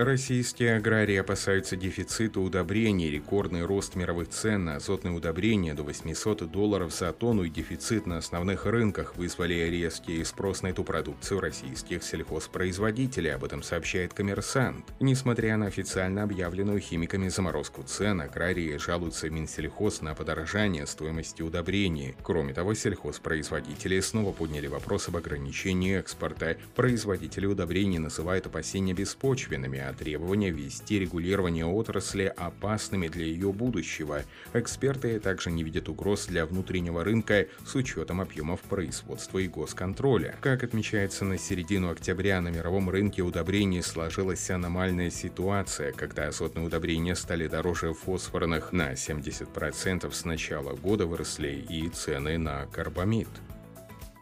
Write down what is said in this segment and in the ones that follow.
Российские аграрии опасаются дефицита удобрений, рекордный рост мировых цен на азотные удобрения до 800 долларов за тонну и дефицит на основных рынках вызвали резкий спрос на эту продукцию российских сельхозпроизводителей, об этом сообщает коммерсант. Несмотря на официально объявленную химиками заморозку цен, аграрии жалуются Минсельхоз на подорожание стоимости удобрений. Кроме того, сельхозпроизводители снова подняли вопрос об ограничении экспорта. Производители удобрений называют опасения беспочвенными, а требования ввести регулирование отрасли опасными для ее будущего. Эксперты также не видят угроз для внутреннего рынка с учетом объемов производства и госконтроля. Как отмечается на середину октября, на мировом рынке удобрений сложилась аномальная ситуация, когда азотные удобрения стали дороже фосфорных на 70% с начала года выросли и цены на карбамид.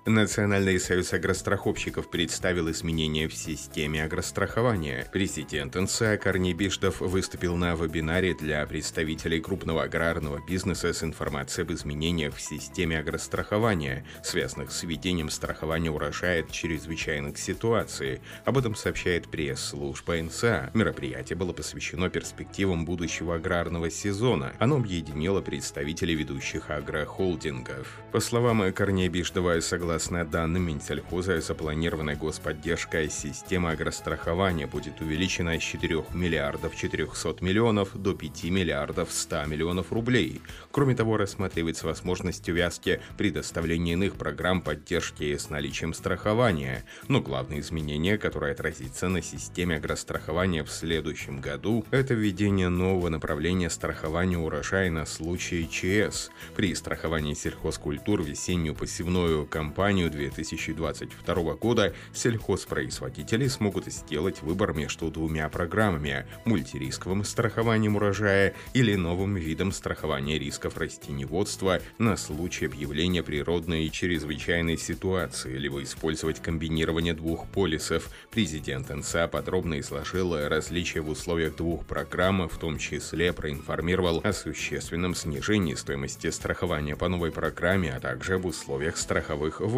Национальный союз агростраховщиков представил изменения в системе агрострахования. Президент НСА Корней Биштов выступил на вебинаре для представителей крупного аграрного бизнеса с информацией об изменениях в системе агрострахования, связанных с введением страхования урожая от чрезвычайных ситуаций. Об этом сообщает пресс-служба НСА. Мероприятие было посвящено перспективам будущего аграрного сезона. Оно объединило представителей ведущих агрохолдингов. По словам Корнея Биштова, согласно Согласно данным Минсельхоза, запланированная господдержка система агрострахования будет увеличена с 4 миллиардов 400 миллионов до 5 миллиардов 100 миллионов рублей. Кроме того, рассматривается возможность увязки предоставления иных программ поддержки с наличием страхования. Но главное изменение, которое отразится на системе агрострахования в следующем году, это введение нового направления страхования урожая на случай ЧС. При страховании сельхозкультур весеннюю посевную кампанию кампанию 2022 года сельхозпроизводители смогут сделать выбор между двумя программами – мультирисковым страхованием урожая или новым видом страхования рисков растеневодства на случай объявления природной и чрезвычайной ситуации, либо использовать комбинирование двух полисов. Президент НСА подробно изложил различия в условиях двух программ, в том числе проинформировал о существенном снижении стоимости страхования по новой программе, а также об условиях страховых выплат.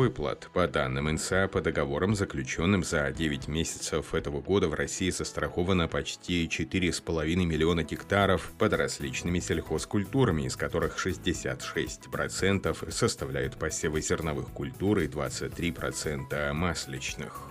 По данным НСА, по договорам, заключенным за 9 месяцев этого года в России застраховано почти 4,5 миллиона гектаров под различными сельхозкультурами, из которых 66% составляют посевы зерновых культур и 23% масличных.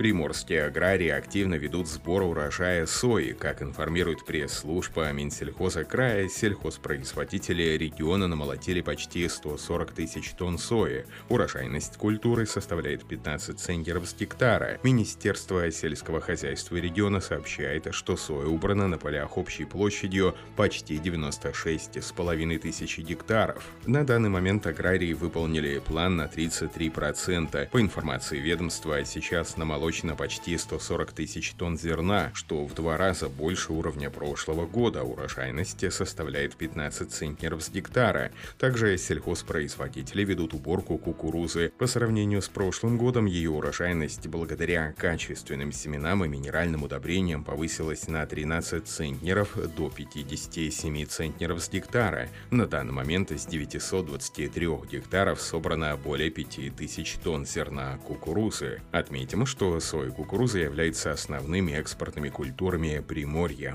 Приморские аграрии активно ведут сбор урожая сои. Как информирует пресс-служба Минсельхоза края, сельхозпроизводители региона намолотили почти 140 тысяч тонн сои. Урожайность культуры составляет 15 центнеров с гектара. Министерство сельского хозяйства региона сообщает, что соя убрана на полях общей площадью почти 96,5 тысячи гектаров. На данный момент аграрии выполнили план на 33%. По информации ведомства, сейчас намолочено заморочено почти 140 тысяч тонн зерна, что в два раза больше уровня прошлого года. Урожайность составляет 15 центнеров с гектара. Также сельхозпроизводители ведут уборку кукурузы. По сравнению с прошлым годом ее урожайность благодаря качественным семенам и минеральным удобрениям повысилась на 13 центнеров до 57 центнеров с гектара. На данный момент из 923 гектаров собрано более 5000 тонн зерна кукурузы. Отметим, что соя и кукуруза являются основными экспортными культурами Приморья.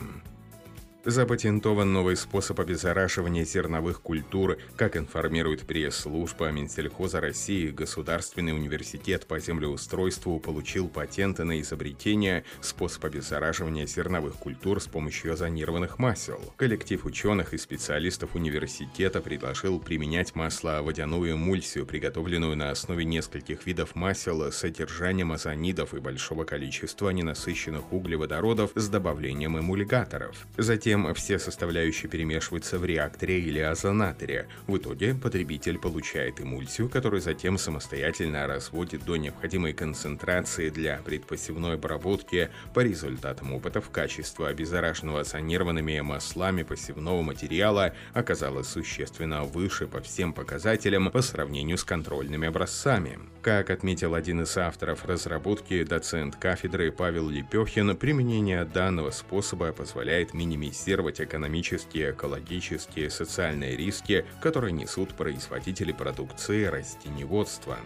Запатентован новый способ обеззараживания зерновых культур. Как информирует пресс-служба Минсельхоза России, Государственный университет по землеустройству получил патенты на изобретение способ обеззараживания зерновых культур с помощью озонированных масел. Коллектив ученых и специалистов университета предложил применять масло-водяную эмульсию, приготовленную на основе нескольких видов масел с содержанием озонидов и большого количества ненасыщенных углеводородов с добавлением эмульгаторов. Затем Затем все составляющие перемешиваются в реакторе или озонаторе. В итоге потребитель получает эмульсию, которую затем самостоятельно разводит до необходимой концентрации для предпосевной обработки. По результатам опытов качество обеззараженного озонированными маслами посевного материала оказалось существенно выше по всем показателям по сравнению с контрольными образцами. Как отметил один из авторов разработки, доцент кафедры Павел Лепехин, применение данного способа позволяет минимизировать минимизировать экономические, экологические социальные риски, которые несут производители продукции растеневодства.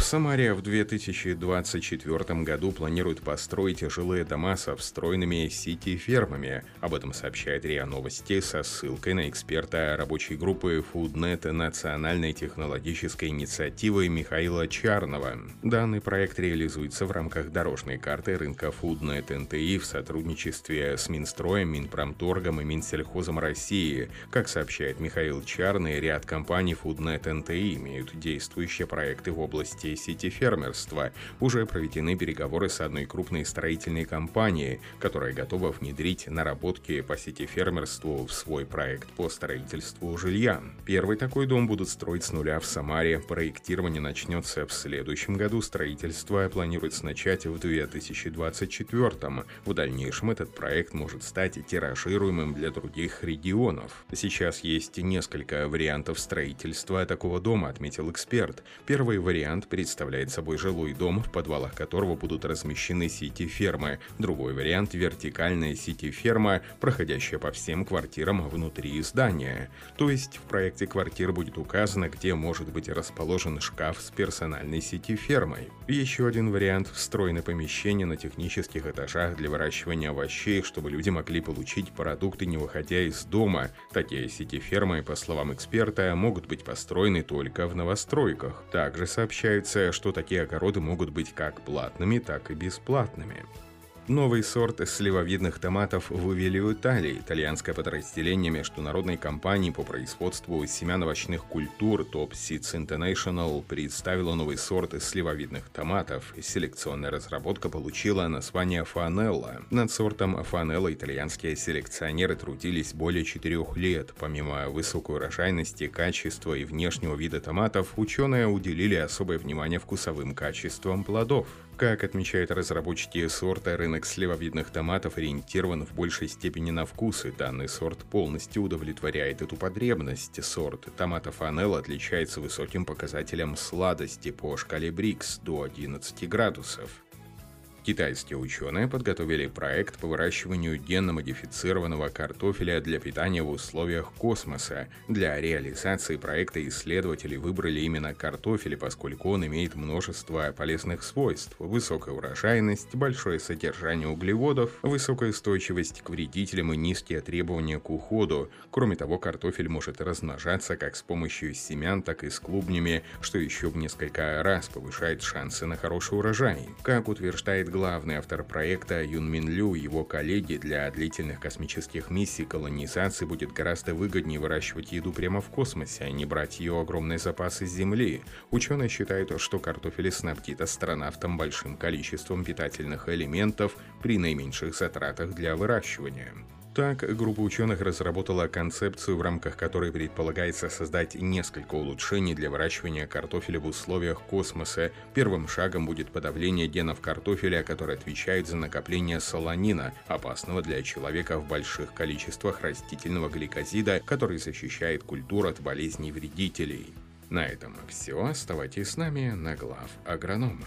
В Самаре в 2024 году планируют построить жилые дома со встроенными сети-фермами. Об этом сообщает РИА Новости со ссылкой на эксперта рабочей группы FoodNet Национальной технологической инициативы Михаила Чарнова. Данный проект реализуется в рамках дорожной карты рынка FoodNet НТИ в сотрудничестве с Минстроем, Минпромторгом и Минсельхозом России. Как сообщает Михаил Чарный, ряд компаний FoodNet НТИ имеют действующие проекты в области развития сети фермерства. Уже проведены переговоры с одной крупной строительной компанией, которая готова внедрить наработки по сети фермерству в свой проект по строительству жилья. Первый такой дом будут строить с нуля в Самаре. Проектирование начнется в следующем году. Строительство планируется начать в 2024. В дальнейшем этот проект может стать тиражируемым для других регионов. Сейчас есть несколько вариантов строительства такого дома, отметил эксперт. Первый вариант представляет собой жилой дом, в подвалах которого будут размещены сети-фермы. Другой вариант – вертикальная сети-ферма, проходящая по всем квартирам внутри здания. То есть в проекте квартир будет указано, где может быть расположен шкаф с персональной сети-фермой. Еще один вариант – встроенное помещение на технических этажах для выращивания овощей, чтобы люди могли получить продукты, не выходя из дома. Такие сети-фермы, по словам эксперта, могут быть построены только в новостройках. Также сообщают Считается, что такие огороды могут быть как платными, так и бесплатными. Новый сорт сливовидных томатов вывели в Италии. Итальянское подразделение международной компании по производству семян овощных культур Top Seeds International представило новый сорт сливовидных томатов. Селекционная разработка получила название Фанелла. Над сортом Фанелла итальянские селекционеры трудились более четырех лет. Помимо высокой урожайности, качества и внешнего вида томатов, ученые уделили особое внимание вкусовым качествам плодов. Как отмечают разработчики сорта, рынок сливовидных томатов ориентирован в большей степени на вкус, и данный сорт полностью удовлетворяет эту потребность. Сорт томатов Анел отличается высоким показателем сладости по шкале Брикс до 11 градусов. Китайские ученые подготовили проект по выращиванию генно-модифицированного картофеля для питания в условиях космоса. Для реализации проекта исследователи выбрали именно картофель, поскольку он имеет множество полезных свойств – высокая урожайность, большое содержание углеводов, высокая устойчивость к вредителям и низкие требования к уходу. Кроме того, картофель может размножаться как с помощью семян, так и с клубнями, что еще в несколько раз повышает шансы на хороший урожай. Как утверждает главный автор проекта Юн Мин Лю и его коллеги, для длительных космических миссий колонизации будет гораздо выгоднее выращивать еду прямо в космосе, а не брать ее огромные запасы с Земли. Ученые считают, что картофель снабдит астронавтам большим количеством питательных элементов при наименьших затратах для выращивания. Так, группа ученых разработала концепцию, в рамках которой предполагается создать несколько улучшений для выращивания картофеля в условиях космоса. Первым шагом будет подавление генов картофеля, которые отвечают за накопление солонина, опасного для человека в больших количествах растительного гликозида, который защищает культуру от болезней вредителей. На этом все. Оставайтесь с нами на глав агронома.